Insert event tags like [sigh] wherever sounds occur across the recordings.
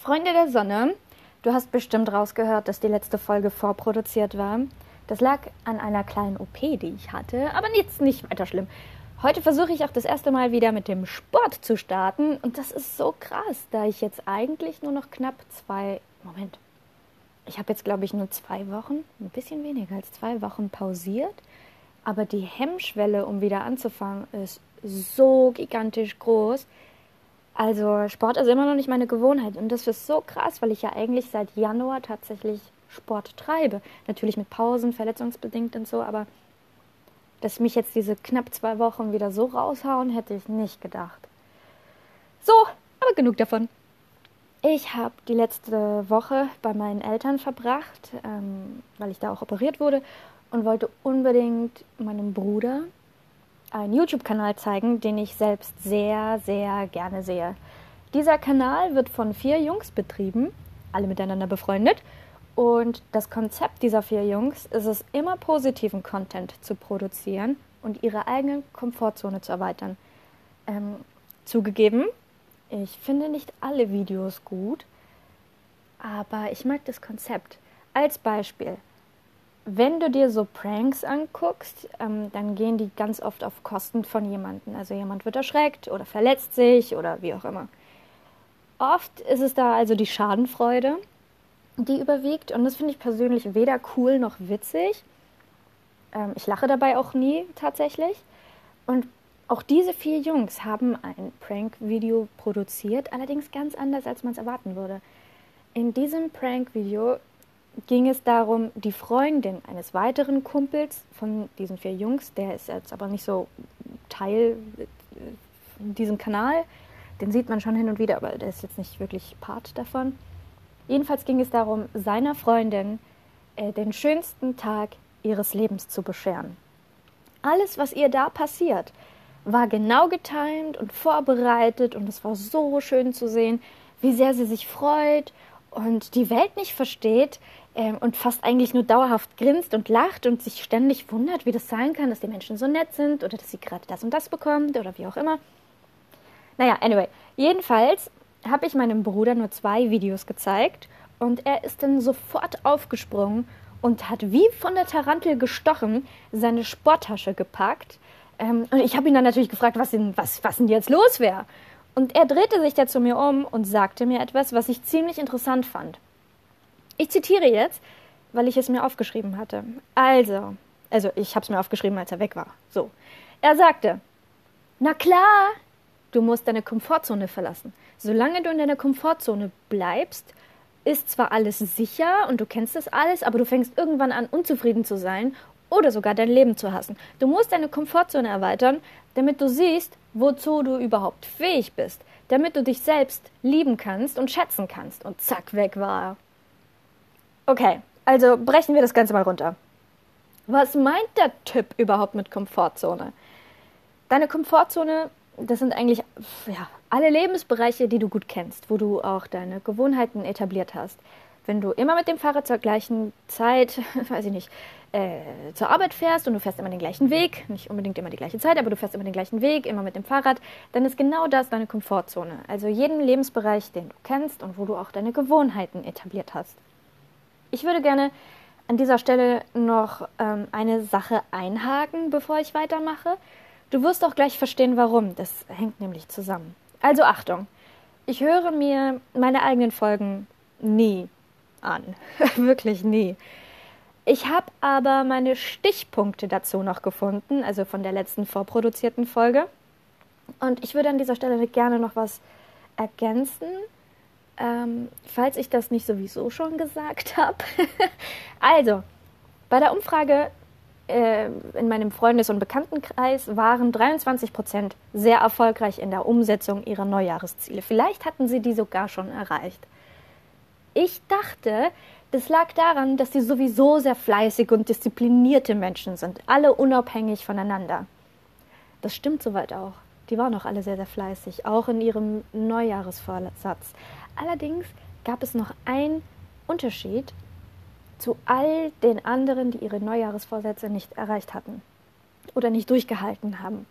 Freunde der Sonne, du hast bestimmt rausgehört, dass die letzte Folge vorproduziert war. Das lag an einer kleinen OP, die ich hatte, aber jetzt nicht weiter schlimm. Heute versuche ich auch das erste Mal wieder mit dem Sport zu starten und das ist so krass, da ich jetzt eigentlich nur noch knapp zwei, Moment, ich habe jetzt glaube ich nur zwei Wochen, ein bisschen weniger als zwei Wochen pausiert, aber die Hemmschwelle, um wieder anzufangen, ist so gigantisch groß. Also Sport ist immer noch nicht meine Gewohnheit und das ist so krass, weil ich ja eigentlich seit Januar tatsächlich Sport treibe. Natürlich mit Pausen, verletzungsbedingt und so, aber dass mich jetzt diese knapp zwei Wochen wieder so raushauen, hätte ich nicht gedacht. So, aber genug davon. Ich habe die letzte Woche bei meinen Eltern verbracht, ähm, weil ich da auch operiert wurde und wollte unbedingt meinem Bruder einen YouTube-Kanal zeigen, den ich selbst sehr, sehr gerne sehe. Dieser Kanal wird von vier Jungs betrieben, alle miteinander befreundet. Und das Konzept dieser vier Jungs ist es, immer positiven Content zu produzieren und ihre eigene Komfortzone zu erweitern. Ähm, zugegeben, ich finde nicht alle Videos gut, aber ich mag das Konzept. Als Beispiel, wenn du dir so Pranks anguckst, ähm, dann gehen die ganz oft auf Kosten von jemandem. Also jemand wird erschreckt oder verletzt sich oder wie auch immer. Oft ist es da also die Schadenfreude, die überwiegt. Und das finde ich persönlich weder cool noch witzig. Ähm, ich lache dabei auch nie tatsächlich. Und auch diese vier Jungs haben ein Prank-Video produziert, allerdings ganz anders, als man es erwarten würde. In diesem Prank-Video ging es darum, die Freundin eines weiteren Kumpels von diesen vier Jungs, der ist jetzt aber nicht so Teil in diesem Kanal, den sieht man schon hin und wieder, aber der ist jetzt nicht wirklich Part davon. Jedenfalls ging es darum, seiner Freundin äh, den schönsten Tag ihres Lebens zu bescheren. Alles, was ihr da passiert, war genau getimt und vorbereitet und es war so schön zu sehen, wie sehr sie sich freut und die Welt nicht versteht, ähm, und fast eigentlich nur dauerhaft grinst und lacht und sich ständig wundert, wie das sein kann, dass die Menschen so nett sind oder dass sie gerade das und das bekommt oder wie auch immer. Naja, anyway, jedenfalls habe ich meinem Bruder nur zwei Videos gezeigt und er ist dann sofort aufgesprungen und hat wie von der Tarantel gestochen seine Sporttasche gepackt. Ähm, und ich habe ihn dann natürlich gefragt, was denn, was, was denn jetzt los wäre. Und er drehte sich da zu mir um und sagte mir etwas, was ich ziemlich interessant fand. Ich zitiere jetzt, weil ich es mir aufgeschrieben hatte. Also, also ich habe es mir aufgeschrieben, als er weg war. So. Er sagte, na klar, du musst deine Komfortzone verlassen. Solange du in deiner Komfortzone bleibst, ist zwar alles sicher und du kennst das alles, aber du fängst irgendwann an, unzufrieden zu sein oder sogar dein Leben zu hassen. Du musst deine Komfortzone erweitern, damit du siehst, wozu du überhaupt fähig bist, damit du dich selbst lieben kannst und schätzen kannst. Und zack, weg war er. Okay, also brechen wir das Ganze mal runter. Was meint der Typ überhaupt mit Komfortzone? Deine Komfortzone, das sind eigentlich ja, alle Lebensbereiche, die du gut kennst, wo du auch deine Gewohnheiten etabliert hast. Wenn du immer mit dem Fahrrad zur gleichen Zeit, [laughs] weiß ich nicht, äh, zur Arbeit fährst und du fährst immer den gleichen Weg, nicht unbedingt immer die gleiche Zeit, aber du fährst immer den gleichen Weg, immer mit dem Fahrrad, dann ist genau das deine Komfortzone. Also jeden Lebensbereich, den du kennst und wo du auch deine Gewohnheiten etabliert hast. Ich würde gerne an dieser Stelle noch ähm, eine Sache einhaken, bevor ich weitermache. Du wirst auch gleich verstehen, warum. Das hängt nämlich zusammen. Also Achtung, ich höre mir meine eigenen Folgen nie an. [laughs] Wirklich nie. Ich habe aber meine Stichpunkte dazu noch gefunden, also von der letzten vorproduzierten Folge. Und ich würde an dieser Stelle gerne noch was ergänzen, ähm, falls ich das nicht sowieso schon gesagt habe. [laughs] also, bei der Umfrage äh, in meinem Freundes- und Bekanntenkreis waren 23 Prozent sehr erfolgreich in der Umsetzung ihrer Neujahresziele. Vielleicht hatten sie die sogar schon erreicht. Ich dachte, das lag daran, dass sie sowieso sehr fleißig und disziplinierte Menschen sind, alle unabhängig voneinander. Das stimmt soweit auch. Die waren auch alle sehr, sehr fleißig, auch in ihrem Neujahresvorsatz. Allerdings gab es noch einen Unterschied zu all den anderen, die ihre Neujahresvorsätze nicht erreicht hatten oder nicht durchgehalten haben.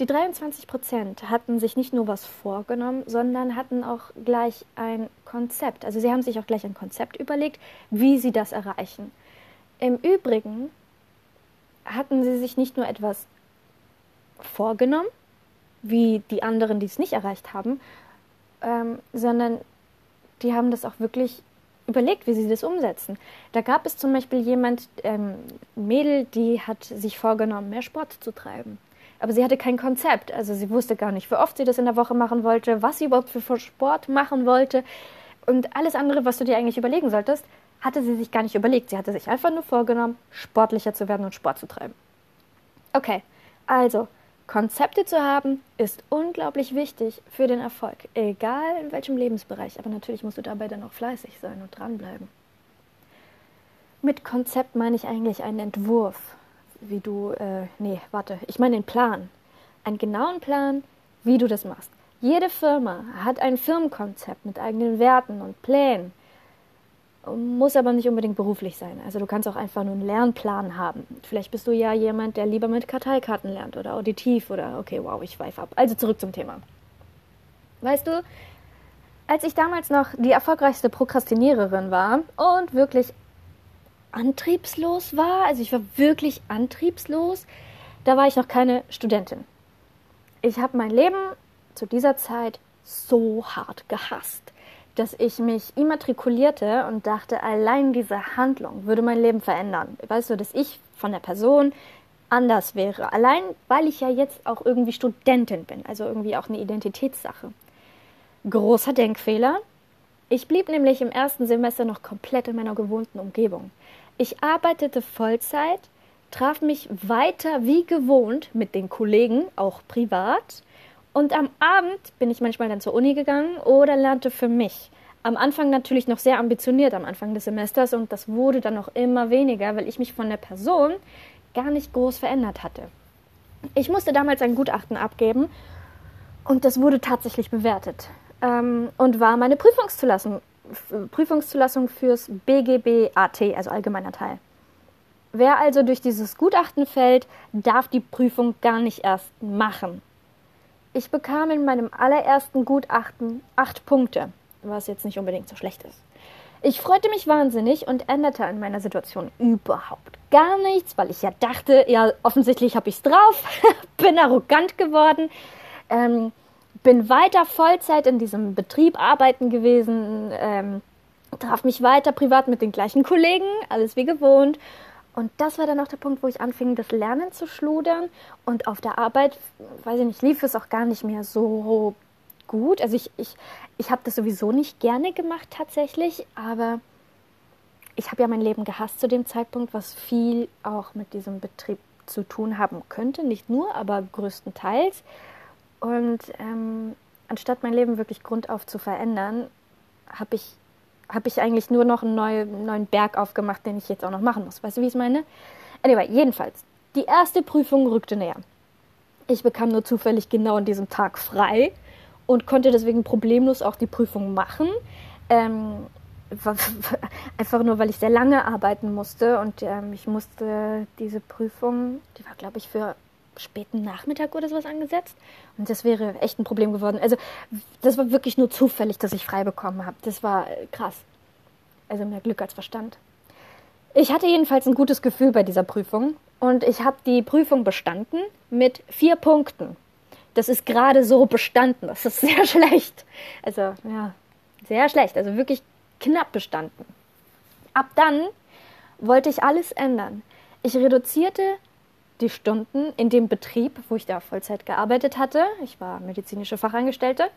Die 23 Prozent hatten sich nicht nur was vorgenommen, sondern hatten auch gleich ein Konzept. Also sie haben sich auch gleich ein Konzept überlegt, wie sie das erreichen. Im Übrigen hatten sie sich nicht nur etwas vorgenommen, wie die anderen, die es nicht erreicht haben, ähm, sondern die haben das auch wirklich überlegt, wie sie das umsetzen. Da gab es zum Beispiel jemand, ähm, ein Mädel, die hat sich vorgenommen, mehr Sport zu treiben. Aber sie hatte kein Konzept. Also sie wusste gar nicht, wie oft sie das in der Woche machen wollte, was sie überhaupt für Sport machen wollte. Und alles andere, was du dir eigentlich überlegen solltest, hatte sie sich gar nicht überlegt. Sie hatte sich einfach nur vorgenommen, sportlicher zu werden und Sport zu treiben. Okay, also Konzepte zu haben ist unglaublich wichtig für den Erfolg, egal in welchem Lebensbereich. Aber natürlich musst du dabei dann auch fleißig sein und dranbleiben. Mit Konzept meine ich eigentlich einen Entwurf, wie du, äh, nee, warte, ich meine den Plan. Einen genauen Plan, wie du das machst. Jede Firma hat ein Firmenkonzept mit eigenen Werten und Plänen. Muss aber nicht unbedingt beruflich sein. Also du kannst auch einfach nur einen Lernplan haben. Vielleicht bist du ja jemand, der lieber mit Karteikarten lernt oder auditiv oder okay, wow, ich schweife ab. Also zurück zum Thema. Weißt du, als ich damals noch die erfolgreichste Prokrastiniererin war und wirklich antriebslos war, also ich war wirklich antriebslos, da war ich noch keine Studentin. Ich habe mein Leben zu dieser Zeit so hart gehasst, dass ich mich immatrikulierte und dachte, allein diese Handlung würde mein Leben verändern. Weißt du, dass ich von der Person anders wäre. Allein, weil ich ja jetzt auch irgendwie Studentin bin, also irgendwie auch eine Identitätssache. Großer Denkfehler. Ich blieb nämlich im ersten Semester noch komplett in meiner gewohnten Umgebung. Ich arbeitete Vollzeit, traf mich weiter wie gewohnt mit den Kollegen, auch privat. Und am Abend bin ich manchmal dann zur Uni gegangen oder lernte für mich. Am Anfang natürlich noch sehr ambitioniert am Anfang des Semesters und das wurde dann noch immer weniger, weil ich mich von der Person gar nicht groß verändert hatte. Ich musste damals ein Gutachten abgeben und das wurde tatsächlich bewertet ähm, und war meine Prüfungszulassung Prüfungszulassung fürs BGB-AT, also allgemeiner Teil. Wer also durch dieses Gutachten fällt, darf die Prüfung gar nicht erst machen. Ich bekam in meinem allerersten Gutachten acht Punkte, was jetzt nicht unbedingt so schlecht ist. Ich freute mich wahnsinnig und änderte an meiner Situation überhaupt gar nichts, weil ich ja dachte, ja, offensichtlich habe ich es drauf, [laughs] bin arrogant geworden. Ähm, bin weiter Vollzeit in diesem Betrieb arbeiten gewesen, ähm, traf mich weiter privat mit den gleichen Kollegen, alles wie gewohnt. Und das war dann auch der Punkt, wo ich anfing, das Lernen zu schludern. Und auf der Arbeit, weiß ich nicht, lief es auch gar nicht mehr so gut. Also ich, ich, ich habe das sowieso nicht gerne gemacht tatsächlich, aber ich habe ja mein Leben gehasst zu dem Zeitpunkt, was viel auch mit diesem Betrieb zu tun haben könnte. Nicht nur, aber größtenteils. Und ähm, anstatt mein Leben wirklich grundauf zu verändern, habe ich, hab ich eigentlich nur noch einen neuen, neuen Berg aufgemacht, den ich jetzt auch noch machen muss. Weißt du, wie ich es meine? Anyway, jedenfalls, die erste Prüfung rückte näher. Ich bekam nur zufällig genau an diesem Tag frei und konnte deswegen problemlos auch die Prüfung machen. Ähm, [laughs] einfach nur, weil ich sehr lange arbeiten musste und ähm, ich musste diese Prüfung, die war, glaube ich, für späten Nachmittag oder sowas angesetzt. Und das wäre echt ein Problem geworden. Also, das war wirklich nur zufällig, dass ich frei bekommen habe. Das war äh, krass. Also mehr Glück als Verstand. Ich hatte jedenfalls ein gutes Gefühl bei dieser Prüfung und ich habe die Prüfung bestanden mit vier Punkten. Das ist gerade so bestanden. Das ist sehr [laughs] schlecht. Also, ja, sehr schlecht. Also wirklich knapp bestanden. Ab dann wollte ich alles ändern. Ich reduzierte die Stunden in dem Betrieb, wo ich da Vollzeit gearbeitet hatte. Ich war medizinische Fachangestellte,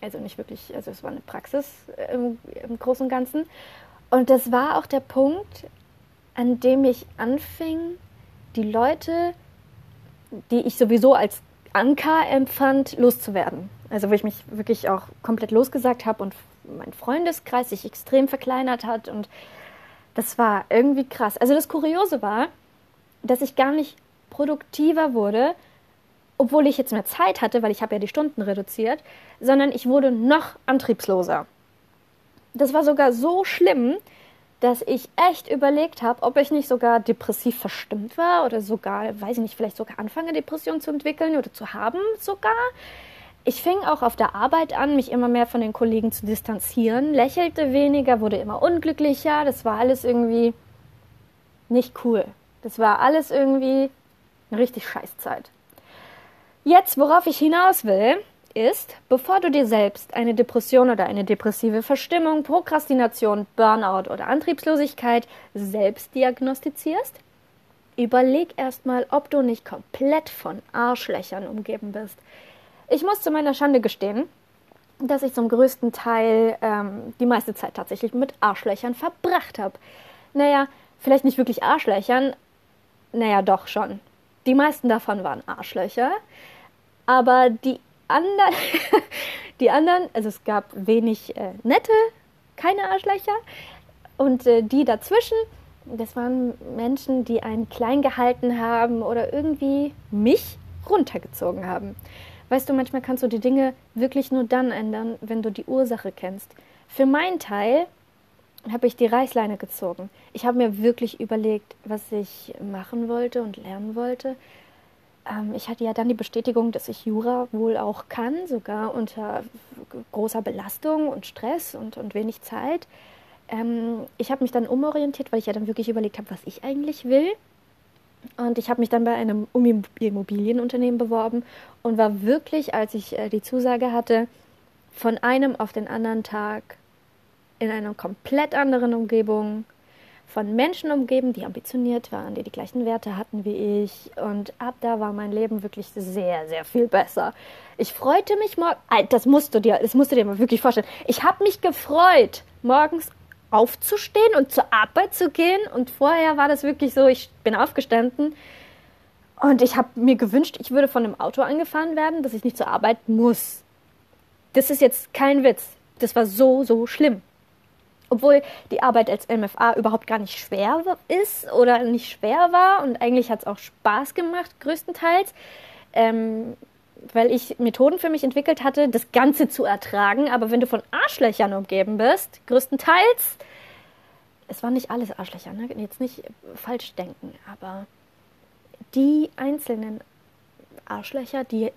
also nicht wirklich, also es war eine Praxis im, im Großen und Ganzen. Und das war auch der Punkt, an dem ich anfing, die Leute, die ich sowieso als Anker empfand, loszuwerden. Also wo ich mich wirklich auch komplett losgesagt habe und mein Freundeskreis sich extrem verkleinert hat und das war irgendwie krass. Also das Kuriose war, dass ich gar nicht produktiver wurde, obwohl ich jetzt mehr Zeit hatte, weil ich habe ja die Stunden reduziert, sondern ich wurde noch antriebsloser. Das war sogar so schlimm, dass ich echt überlegt habe, ob ich nicht sogar depressiv verstimmt war oder sogar, weiß ich nicht, vielleicht sogar anfange, Depressionen zu entwickeln oder zu haben sogar. Ich fing auch auf der Arbeit an, mich immer mehr von den Kollegen zu distanzieren, lächelte weniger, wurde immer unglücklicher. Das war alles irgendwie nicht cool. Das war alles irgendwie eine richtig Scheißzeit. Jetzt, worauf ich hinaus will, ist, bevor du dir selbst eine Depression oder eine depressive Verstimmung, Prokrastination, Burnout oder Antriebslosigkeit selbst diagnostizierst, überleg erstmal, ob du nicht komplett von Arschlöchern umgeben bist. Ich muss zu meiner Schande gestehen, dass ich zum größten Teil ähm, die meiste Zeit tatsächlich mit Arschlöchern verbracht habe. Naja, vielleicht nicht wirklich Arschlöchern, naja, doch schon. Die meisten davon waren Arschlöcher, aber die anderen, [laughs] die anderen, also es gab wenig äh, nette, keine Arschlöcher. Und äh, die dazwischen, das waren Menschen, die einen klein gehalten haben oder irgendwie mich runtergezogen haben. Weißt du, manchmal kannst du die Dinge wirklich nur dann ändern, wenn du die Ursache kennst. Für meinen Teil habe ich die Reißleine gezogen. Ich habe mir wirklich überlegt, was ich machen wollte und lernen wollte ähm, ich hatte ja dann die Bestätigung, dass ich Jura wohl auch kann, sogar unter großer Belastung und Stress und, und wenig Zeit. Ähm, ich habe mich dann umorientiert, weil ich ja dann wirklich überlegt habe, was ich eigentlich will. Und ich habe mich dann bei einem Immobilienunternehmen beworben und war wirklich, als ich äh, die Zusage hatte, von einem auf den anderen Tag in einer komplett anderen Umgebung, von Menschen umgeben, die ambitioniert waren, die die gleichen Werte hatten wie ich. Und ab da war mein Leben wirklich sehr, sehr viel besser. Ich freute mich morgens, das musst du dir, das musst du dir mal wirklich vorstellen. Ich habe mich gefreut, morgens aufzustehen und zur Arbeit zu gehen. Und vorher war das wirklich so, ich bin aufgestanden und ich habe mir gewünscht, ich würde von einem Auto angefahren werden, dass ich nicht zur Arbeit muss. Das ist jetzt kein Witz. Das war so, so schlimm obwohl die Arbeit als MFA überhaupt gar nicht schwer ist oder nicht schwer war und eigentlich hat es auch Spaß gemacht, größtenteils, ähm, weil ich Methoden für mich entwickelt hatte, das Ganze zu ertragen. Aber wenn du von Arschlöchern umgeben bist, größtenteils, es waren nicht alles Arschlöcher, ne? jetzt nicht falsch denken, aber die einzelnen Arschlöcher, die,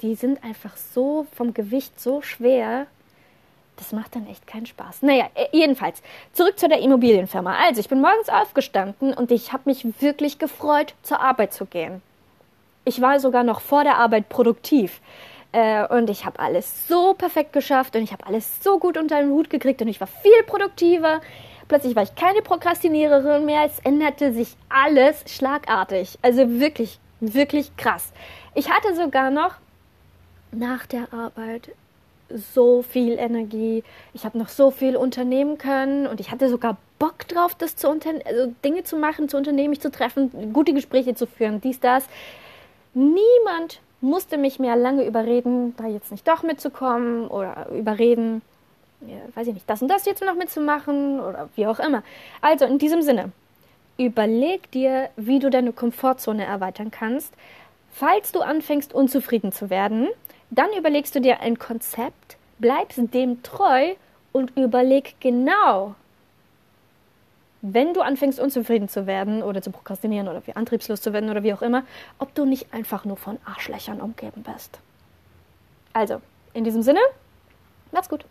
die sind einfach so vom Gewicht so schwer, das macht dann echt keinen Spaß. Naja, äh, jedenfalls, zurück zu der Immobilienfirma. Also, ich bin morgens aufgestanden und ich habe mich wirklich gefreut, zur Arbeit zu gehen. Ich war sogar noch vor der Arbeit produktiv. Äh, und ich habe alles so perfekt geschafft und ich habe alles so gut unter den Hut gekriegt und ich war viel produktiver. Plötzlich war ich keine Prokrastiniererin mehr. Es änderte sich alles schlagartig. Also wirklich, wirklich krass. Ich hatte sogar noch nach der Arbeit so viel Energie, ich habe noch so viel unternehmen können und ich hatte sogar Bock drauf, das zu also Dinge zu machen, zu unternehmen, mich zu treffen, gute Gespräche zu führen, dies, das. Niemand musste mich mehr lange überreden, da jetzt nicht doch mitzukommen oder überreden, ja, weiß ich nicht, das und das jetzt noch mitzumachen oder wie auch immer. Also in diesem Sinne, überleg dir, wie du deine Komfortzone erweitern kannst, falls du anfängst unzufrieden zu werden dann überlegst du dir ein Konzept, bleibst dem treu und überleg genau, wenn du anfängst unzufrieden zu werden oder zu prokrastinieren oder wie antriebslos zu werden oder wie auch immer, ob du nicht einfach nur von Arschlöchern umgeben bist. Also, in diesem Sinne, macht's gut.